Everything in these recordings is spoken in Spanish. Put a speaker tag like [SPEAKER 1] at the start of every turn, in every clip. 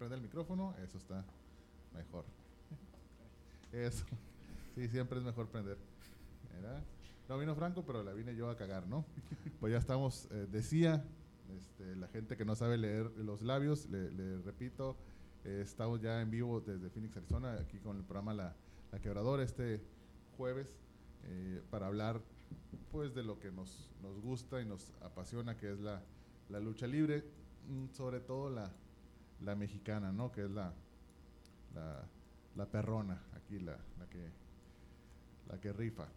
[SPEAKER 1] prende el micrófono, eso está mejor. Eso. Sí, siempre es mejor prender. No vino Franco, pero la vine yo a cagar, ¿no? Pues ya estamos, eh, decía, este, la gente que no sabe leer los labios, le, repito, eh, estamos ya en vivo desde Phoenix, Arizona, aquí con el programa La, la Quebradora, este jueves, eh, para hablar pues de lo que nos, nos gusta y nos apasiona, que es la, la lucha libre, mm, sobre todo la, la mexicana, ¿no? Que es la, la, perrona, aquí la, la, que, la que rifa.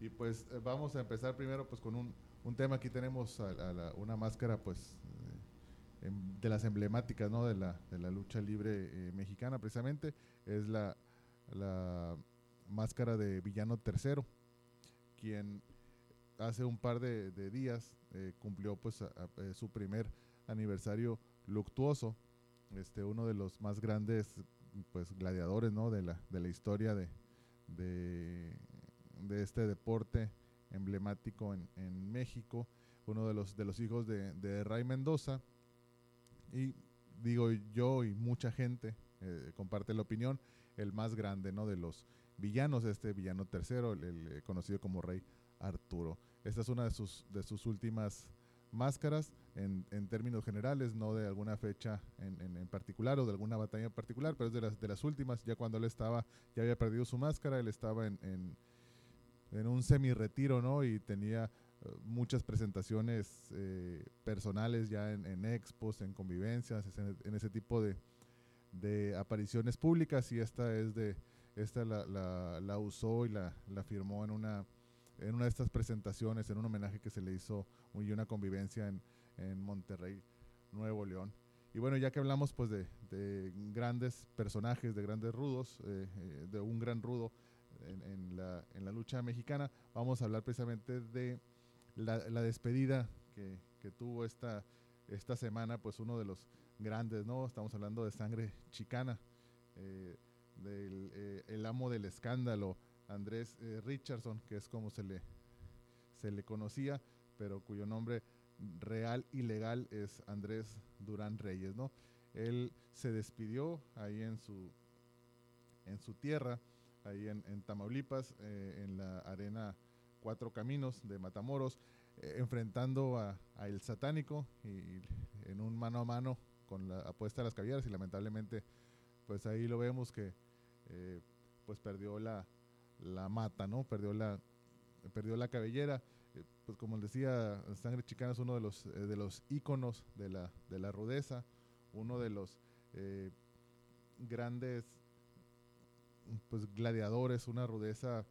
[SPEAKER 1] Y pues eh, vamos a empezar primero pues con un, un tema. Aquí tenemos una máscara pues eh, em, de las emblemáticas ¿no? de, la, de la lucha libre eh, mexicana precisamente. Es la, la máscara de Villano Tercero, quien hace un par de, días cumplió pues su primer aniversario luctuoso este, uno de los más grandes pues, gladiadores ¿no? de, la, de la historia de, de, este deporte emblemático en, en, México, uno de los, de los hijos de, de Ray Mendoza. Y digo yo y mucha gente eh, comparte la opinión, el más grande ¿no? de los villanos, este villano tercero, el, el, conocido como Rey Arturo. Esta es una de sus, de sus últimas máscaras en, en, términos generales, no de alguna fecha en, en, particular o de alguna batalla en particular, pero es de las, de las últimas, ya cuando él estaba, ya había perdido su máscara, él estaba en, en, un semi-retiro, ¿no? Y tenía eh, muchas presentaciones eh, personales ya en, expos, en convivencias, en, ese tipo de, de, apariciones públicas y esta es de, esta la, la, la usó y la, la firmó en una en una de estas presentaciones, en un homenaje que se le hizo y una convivencia en, en Monterrey, Nuevo León. Y bueno, ya que hablamos pues de, de grandes personajes, de grandes rudos, eh, eh, de un gran rudo en, la, en, la, lucha mexicana, vamos a hablar precisamente de la, la despedida que, que, tuvo esta, esta semana, pues uno de los grandes, ¿no? Estamos hablando de sangre chicana, eh, del el amo del escándalo, Andrés Richardson, que es como se le, se le conocía, pero cuyo nombre real y legal es Andrés Durán Reyes, ¿no? Él se despidió ahí en su, en su tierra, ahí en, Tamaulipas, eh, en la arena Cuatro Caminos de Matamoros, eh, enfrentando a, El Satánico y, en un mano a mano con la apuesta de las caballeras y lamentablemente pues ahí lo vemos que eh, pues perdió la, la mata, ¿no? Perdió la, perdió la cabellera eh, pues como decía, Sangre Chicana es uno de los, eh, de los íconos de la, de la rudeza, uno de los eh, grandes pues, gladiadores, una rudeza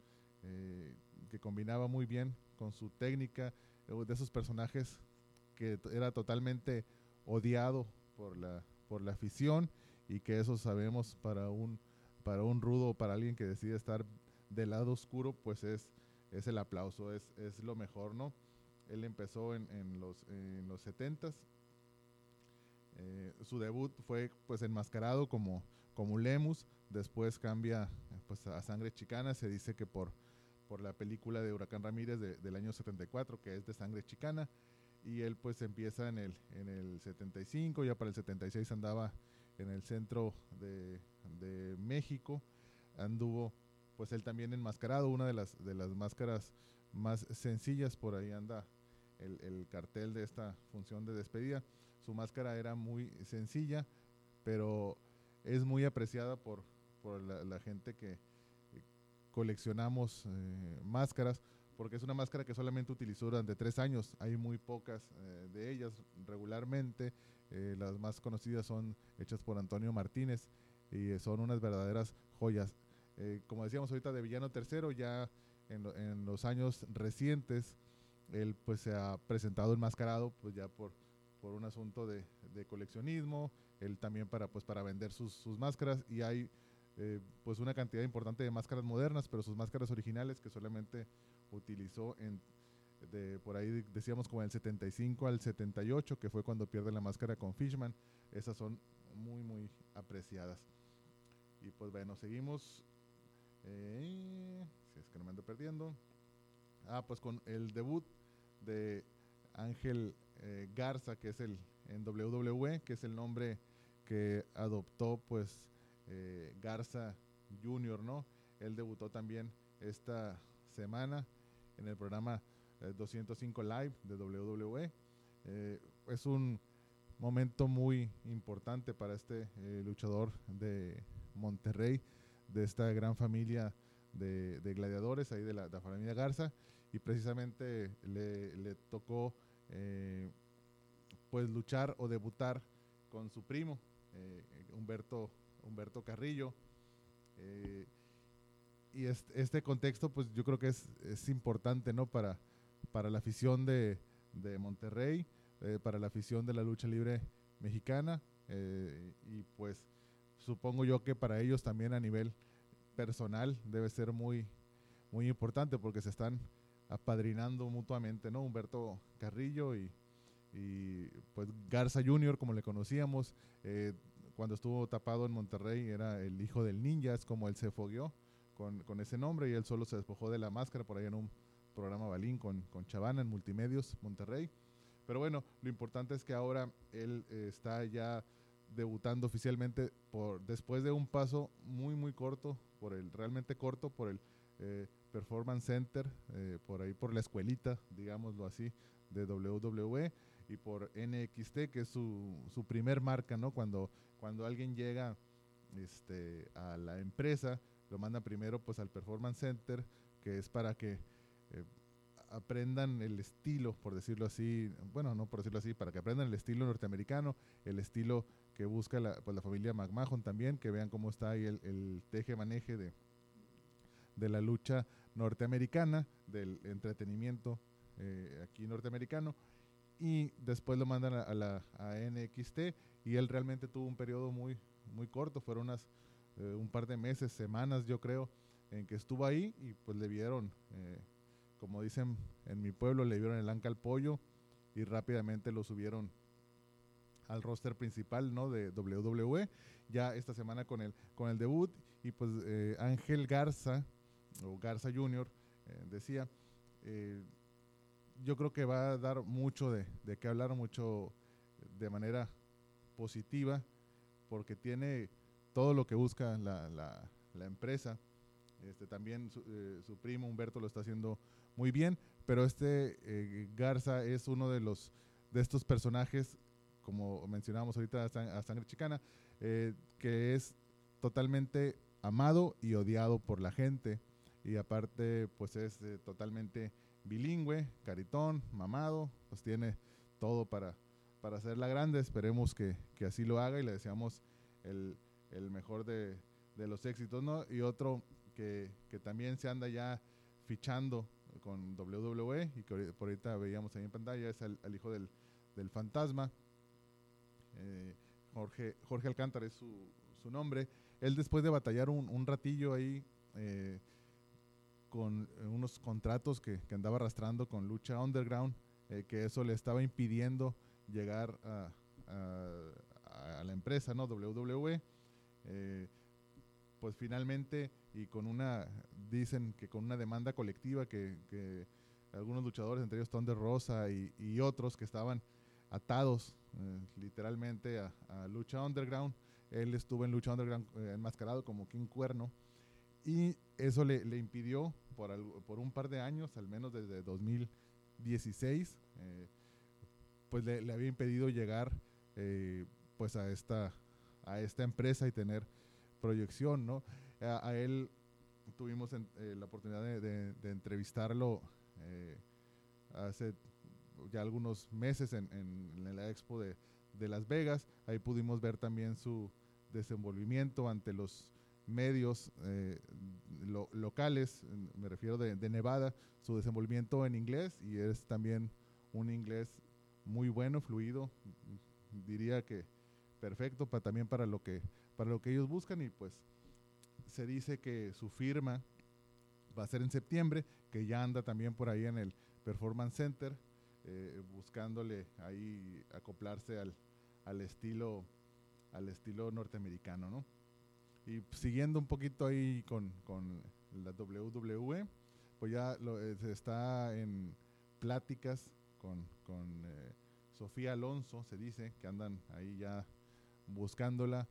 [SPEAKER 1] que combinaba muy bien con su técnica, de esos personajes que era totalmente odiado por la, por la afición y que eso sabemos para un, para un rudo, para alguien que decide estar del lado oscuro, pues es es el aplauso, es, es lo mejor, ¿no? Él empezó en, en los, en los 70s. Eh, su debut fue pues enmascarado como, como Lemus, después cambia pues, a Sangre Chicana, se dice que por, por la película de Huracán Ramírez del año 74, que es de Sangre Chicana, y él pues empieza en el, en el 75, ya para el 76 andaba en el centro de, de México, anduvo pues él también enmascarado, una de las, de las máscaras más sencillas, por ahí anda el, cartel de esta función de despedida. Su máscara era muy sencilla, pero es muy apreciada por, por la, gente que coleccionamos eh, máscaras, porque es una máscara que solamente utilizó durante tres años. Hay muy pocas eh, de ellas regularmente. Eh, las más conocidas son hechas por Antonio Martínez y son unas verdaderas joyas. Eh, como decíamos ahorita, de Villano Tercero, ya en, los años recientes, él pues se ha presentado enmascarado, pues ya por, por un asunto de, coleccionismo, él también para, pues, para vender sus, máscaras y hay eh, pues una cantidad importante de máscaras modernas, pero sus máscaras originales que solamente utilizó en, de, por ahí decíamos como el 75 al 78, que fue cuando pierde la máscara con Fishman, esas son muy, muy apreciadas. Y pues bueno, seguimos eh, si es que no me ando perdiendo. Ah, pues con el debut de Ángel eh, Garza, que es el en WWE, que es el nombre que adoptó pues eh, Garza Jr., ¿no? Él debutó también esta semana en el programa 205 Live de WWE. es un momento muy importante para este luchador de Monterrey, de esta gran familia de, gladiadores ahí de la, familia Garza. Y precisamente le, tocó eh, pues luchar o debutar con su primo eh, Humberto Humberto Carrillo. Eh, y este, contexto pues yo creo que es, es importante no para para la afición de, de Monterrey para la afición de la lucha libre mexicana y pues supongo yo que para ellos también a nivel personal debe ser muy, muy importante porque se están apadrinando mutuamente, ¿no? Humberto Carrillo y, pues Garza Jr., como le conocíamos, eh, cuando estuvo tapado en Monterrey era el hijo del ninja, es como él se fogueó con, ese nombre y él solo se despojó de la máscara por ahí en un programa balín con, con Chavana en Multimedios, Monterrey. Pero bueno, lo importante es que ahora él eh, está ya debutando oficialmente por después de un paso muy muy corto por el realmente corto por el eh, Performance Center eh, por ahí por la escuelita digámoslo así de WWE y por NXT que es su, su primer marca no cuando cuando alguien llega este a la empresa lo manda primero pues al Performance Center que es para que aprendan el estilo, por decirlo así, bueno, no por decirlo así, para que aprendan el estilo norteamericano, el estilo que busca la, pues, la familia McMahon también, que vean cómo está ahí el, teje-maneje de, de la lucha norteamericana, del entretenimiento eh, aquí norteamericano, y después lo mandan a, la a NXT, y él realmente tuvo un periodo muy, muy corto, fueron unas, eh, un par de meses, semanas yo creo, en que estuvo ahí y pues le vieron, eh, como dicen en mi pueblo, le vieron el anca al pollo y rápidamente lo subieron al roster principal ¿no? de WWE, ya esta semana con el, con el debut. Y pues eh, Ángel Garza, o Garza Jr., eh, decía, eh, yo creo que va a dar mucho de, de qué hablar, mucho de manera positiva, porque tiene todo lo que busca la, la, la empresa. Este, también su, su, primo Humberto lo está haciendo muy bien, pero este Garza es uno de los de estos personajes como mencionábamos ahorita a Sangre Chicana, eh, que es totalmente amado y odiado por la gente. Y aparte, pues es eh, totalmente bilingüe, caritón, mamado, pues tiene todo para, para hacerla grande. Esperemos que, que así lo haga y le deseamos el, el mejor de, de, los éxitos, ¿no? Y otro que, también se anda ya fichando con WWE y que por ahorita veíamos ahí en pantalla es el, hijo del, del fantasma, eh, Jorge, Jorge Alcántara es su, su, nombre. Él después de batallar un, ratillo ahí eh, con unos contratos que, que, andaba arrastrando con Lucha Underground, eh, que eso le estaba impidiendo llegar a, a, la empresa, ¿no? WWE. pues finalmente, y con una, dicen que con una demanda colectiva que, que algunos luchadores, entre ellos Thunder Rosa y, y otros que estaban atados eh, literalmente a, Lucha Underground. Él estuvo en Lucha Underground eh, enmascarado como King Cuerno y eso le, le impidió por, por, un par de años, al menos desde 2016, eh, pues le, le, había impedido llegar pues a esta, a esta empresa y tener proyección, ¿no? A, él tuvimos la oportunidad de, entrevistarlo hace ya algunos meses en, en, la expo de, Las Vegas. Ahí pudimos ver también su desenvolvimiento ante los medios eh, locales, me refiero de, de, Nevada, su desenvolvimiento en inglés y es también un inglés muy bueno, fluido, diría que perfecto para, también para lo que para lo que ellos buscan y pues se dice que su firma va a ser en septiembre, que ya anda también por ahí en el Performance Center eh, buscándole ahí acoplarse al, al, estilo al estilo norteamericano, ¿no? Y siguiendo un poquito ahí con, con la WWE, pues ya lo, eh, está en pláticas con, con eh, Sofía Alonso, se dice, que andan ahí ya buscándola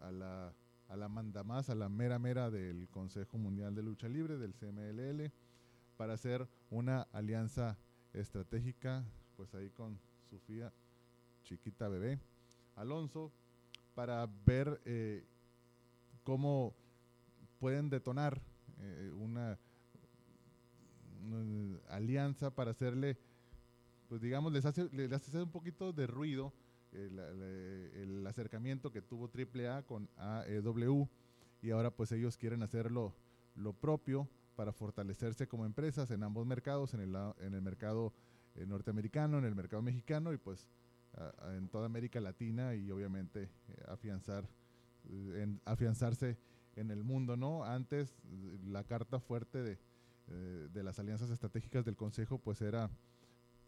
[SPEAKER 1] a, la, a la manda más, a la mera mera del Consejo Mundial de Lucha Libre, del CMLL, para hacer una alianza estratégica, pues ahí con Sofía, chiquita bebé, Alonso, para ver eh, cómo pueden detonar eh, una, alianza para hacerle, pues digamos, les hace, les hace un poquito de ruido el, acercamiento que tuvo AAA con AEW y ahora pues ellos quieren hacerlo lo propio para fortalecerse como empresas en ambos mercados, en el, en el mercado eh, norteamericano, en el mercado mexicano y pues en toda América Latina y obviamente eh, afianzar, eh, en, afianzarse en el mundo, ¿no? Antes la carta fuerte de, de las alianzas estratégicas del Consejo pues era,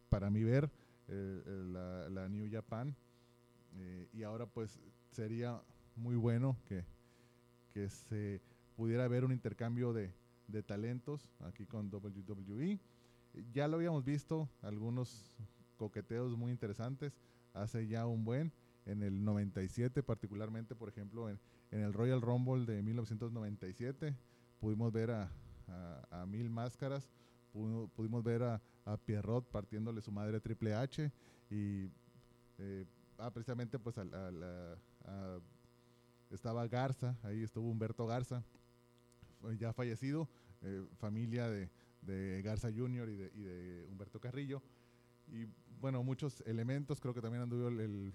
[SPEAKER 1] para mi ver, la, la New Japan, eh, y ahora pues sería muy bueno que, que se pudiera haber un intercambio de, de talentos aquí con WWE. Ya lo habíamos visto, algunos coqueteos muy interesantes hace ya un buen, en el 97 particularmente, por ejemplo, en, en el Royal Rumble de 1997, pudimos ver a, a, Mil Máscaras, pudimos, ver a, a, Pierrot partiéndole su madre Triple H y eh, ah, precisamente pues estaba Garza, ahí estuvo Humberto Garza, ya fallecido, eh, familia de, Garza Jr. Y de, Humberto Carrillo. Y bueno, muchos elementos, creo que también anduvo el,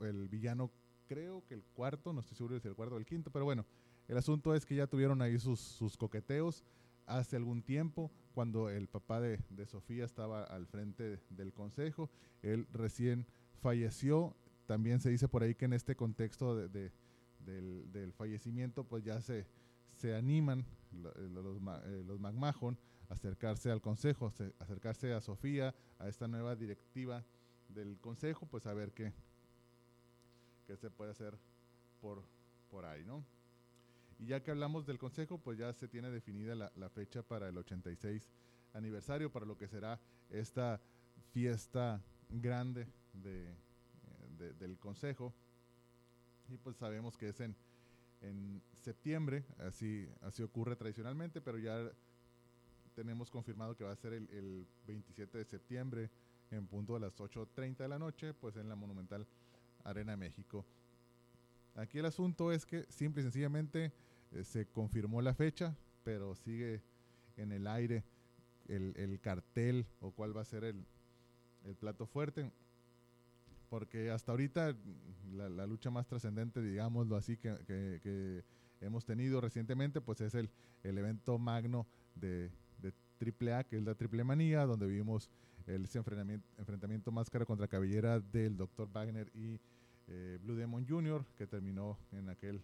[SPEAKER 1] el, villano, creo que el cuarto, no estoy seguro si el cuarto o el quinto, pero bueno, el asunto es que ya tuvieron ahí sus, coqueteos hace algún tiempo, cuando el papá de, de Sofía estaba al frente del consejo, él recién falleció también se dice por ahí que en este contexto de, del, fallecimiento, pues ya se, se animan eh, los, eh, los McMahon a acercarse al consejo, acercarse a Sofía, a esta nueva directiva del consejo, pues a ver qué, qué se puede hacer por, por ahí, ¿no? Y ya que hablamos del consejo, pues ya se tiene definida la fecha para el 86 aniversario, para lo que será esta fiesta grande de, del Consejo. Y pues sabemos que es en, en septiembre, así, así ocurre tradicionalmente, pero ya tenemos confirmado que va a ser el, el 27 de septiembre en punto a las 8.30 de la noche, pues en la Monumental Arena México. Aquí el asunto es que simple y sencillamente eh, se confirmó la fecha, pero sigue en el aire el, el cartel o cuál va a ser el, el plato fuerte porque hasta ahorita la, lucha más trascendente, digámoslo así, que, hemos tenido recientemente, pues es el, el evento magno de, de AAA, que es la Triple Manía, donde vimos el enfrentamiento, enfrentamiento máscara contra cabellera del Dr. Wagner y eh, Blue Demon Jr., que terminó en aquel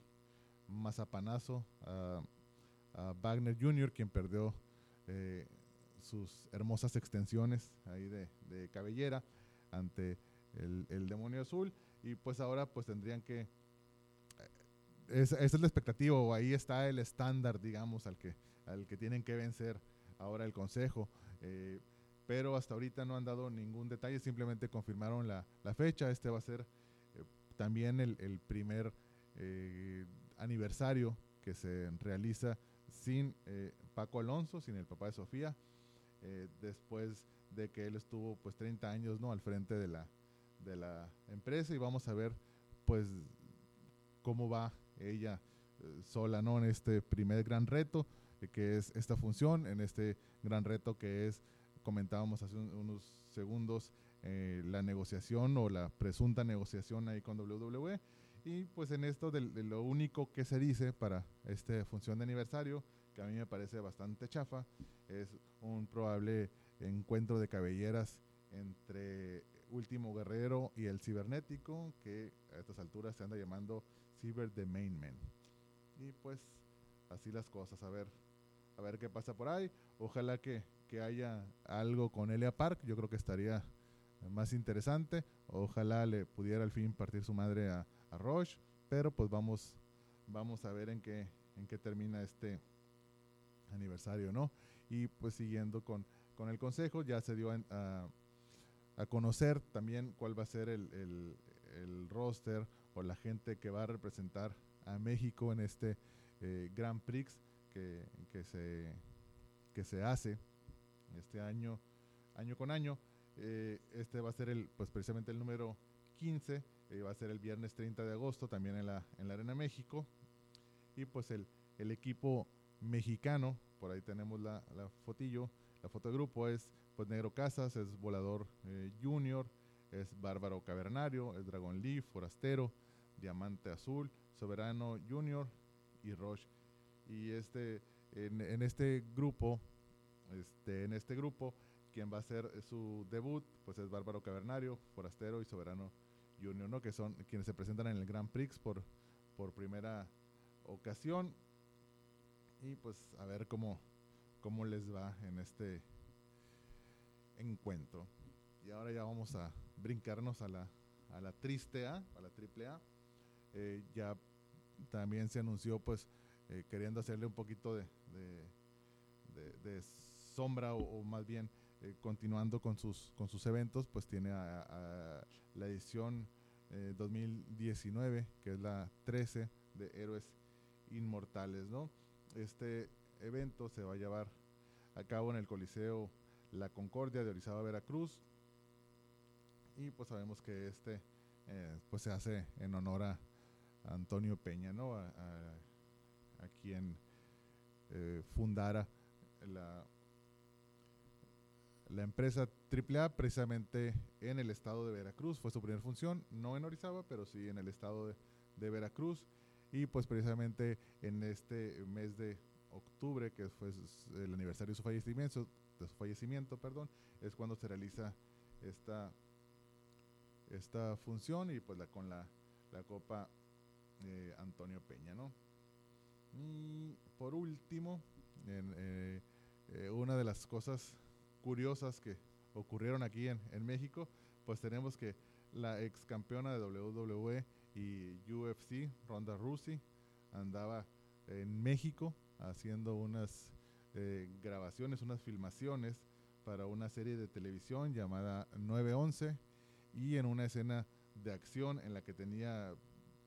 [SPEAKER 1] mazapanazo a, a Wagner Jr., quien perdió eh, sus hermosas extensiones ahí de, de cabellera ante el, demonio azul, y pues ahora pues tendrían que... Eh, esa es la expectativa, o ahí está el estándar, digamos, al que, al que tienen que vencer ahora el Consejo. Eh, pero hasta ahorita no han dado ningún detalle, simplemente confirmaron la, fecha. Este va a ser eh, también el, primer aniversario que se realiza sin Paco Alonso, sin el papá de Sofía, después de que él estuvo pues 30 años ¿no? al frente de la, de la empresa y vamos a ver pues cómo va ella eh, sola ¿no? en este primer gran reto eh, que es esta función, en este gran reto que es, comentábamos hace unos segundos, eh, la negociación o la presunta negociación ahí con WWE. Y pues en esto de, lo único que se dice para esta función de aniversario, que a mí me parece bastante chafa, es un probable encuentro de cabelleras entre Último Guerrero y el Cibernético, que a estas alturas se anda llamando Cyber the Main Man. Y pues así las cosas, a ver, a ver qué pasa por ahí. Ojalá que, que haya algo con Elia Park, yo creo que estaría más interesante. Ojalá le pudiera al fin partir su madre a, a Roche, pero pues vamos, vamos a ver en qué, en qué termina este aniversario, ¿no? Y pues siguiendo con, con el consejo, ya se dio a, a conocer también cuál va a ser el, el, roster o la gente que va a representar a México en este eh, Grand Prix que, que, se, que se hace este año, año con año. Eh, este va a ser el, pues precisamente el número 15, eh, va a ser el viernes 30 de agosto también en la, en la Arena México. Y pues el, el equipo mexicano, por ahí tenemos la, la fotillo, la foto de grupo es pues Negro Casas, es Volador eh, Junior, es Bárbaro Cavernario, es Dragon Leaf, Forastero, Diamante Azul, Soberano Junior y Roche. Y este, en, en este grupo, este, en este grupo, quien va a hacer su debut, pues es Bárbaro Cavernario, Forastero y Soberano Junior, ¿no? Que son quienes se presentan en el Grand Prix por, por primera ocasión. Y pues a ver cómo, cómo les va en este encuentro. Y ahora ya vamos a brincarnos a la, a la triste A, a la triple A. Eh, ya también se anunció pues eh, queriendo hacerle un poquito de, de, sombra o, o, más bien eh, continuando con sus, con sus eventos, pues tiene a, a la edición 2019, que es la 13 de Héroes Inmortales, ¿no? Este evento se va a llevar a cabo en el Coliseo La Concordia de Orizaba, Veracruz. Y pues sabemos que este eh, pues se hace en honor a Antonio Peña, ¿no? A, quien eh, fundara la, la empresa AAA precisamente en el estado de Veracruz. Fue su primera función, no en Orizaba, pero sí en el estado de, de Veracruz. Y pues precisamente en este mes de octubre, que fue el aniversario de su fallecimiento, de su fallecimiento, perdón, es cuando se realiza esta, esta función y pues la, con la, la Copa eh, Antonio Peña, ¿no? Y por último, en, eh, eh, una de las cosas curiosas que ocurrieron aquí en, en, México, pues tenemos que la ex campeona de WWE y UFC, Ronda Rousey, andaba en México haciendo unas eh, grabaciones, unas filmaciones para una serie de televisión llamada 911 y en una escena de acción en la que tenía,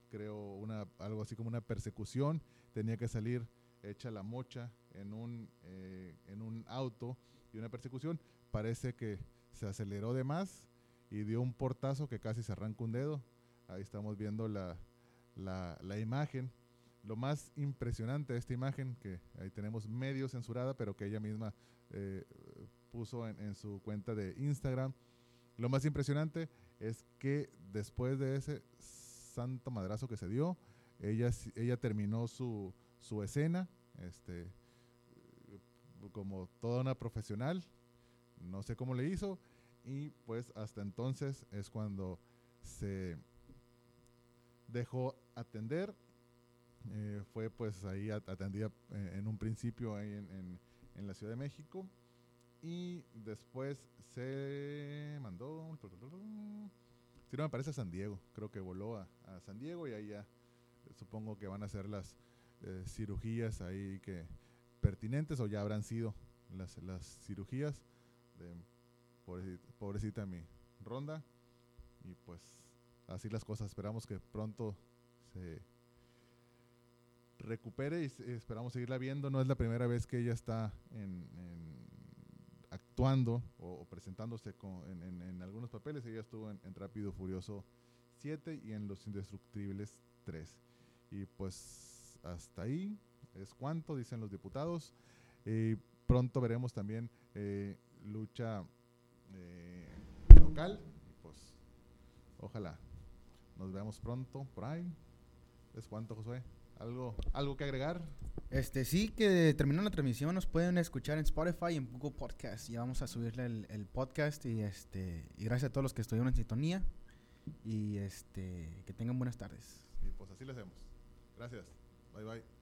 [SPEAKER 1] creo, una, algo así como una persecución, tenía que salir hecha la mocha en un, eh, en un auto y una persecución. Parece que se aceleró de más y dio un portazo que casi se arranca un dedo. Ahí estamos viendo la, la, imagen. Lo más impresionante de esta imagen, que ahí tenemos medio censurada, pero que ella misma eh, puso en, en, su cuenta de Instagram, lo más impresionante es que después de ese santo madrazo que se dio, ella, ella terminó su, su escena, este, como toda una profesional, no sé cómo le hizo, y pues hasta entonces es cuando se dejó atender eh, fue pues ahí atendida eh, en un principio ahí en, en, la Ciudad de México. Y después se mandó, si no me parece a San Diego, creo que voló a, a San Diego y ahí ya supongo que van a hacer las eh, cirugías ahí que pertinentes o ya habrán sido las, las cirugías de pobrecita, pobrecita mi ronda. Y pues así las cosas, esperamos que pronto se recupere y esperamos seguirla viendo. No es la primera vez que ella está actuando o, presentándose en, algunos papeles. Ella estuvo en, Rápido Furioso 7 y en Los Indestructibles 3. Y pues hasta ahí es cuanto, dicen los diputados. Eh, pronto veremos también eh, lucha eh, local. Pues ojalá nos veamos pronto por ahí. ¿Es cuánto, Josué? ¿Algo, ¿Algo que agregar?
[SPEAKER 2] Este, sí, que terminó la transmisión, nos pueden escuchar en Spotify y en Google Podcast. Ya vamos a subirle el, el, podcast y este y gracias a todos los que estuvieron en sintonía y este que tengan buenas tardes.
[SPEAKER 1] Y pues así lo hacemos. Gracias. Bye bye.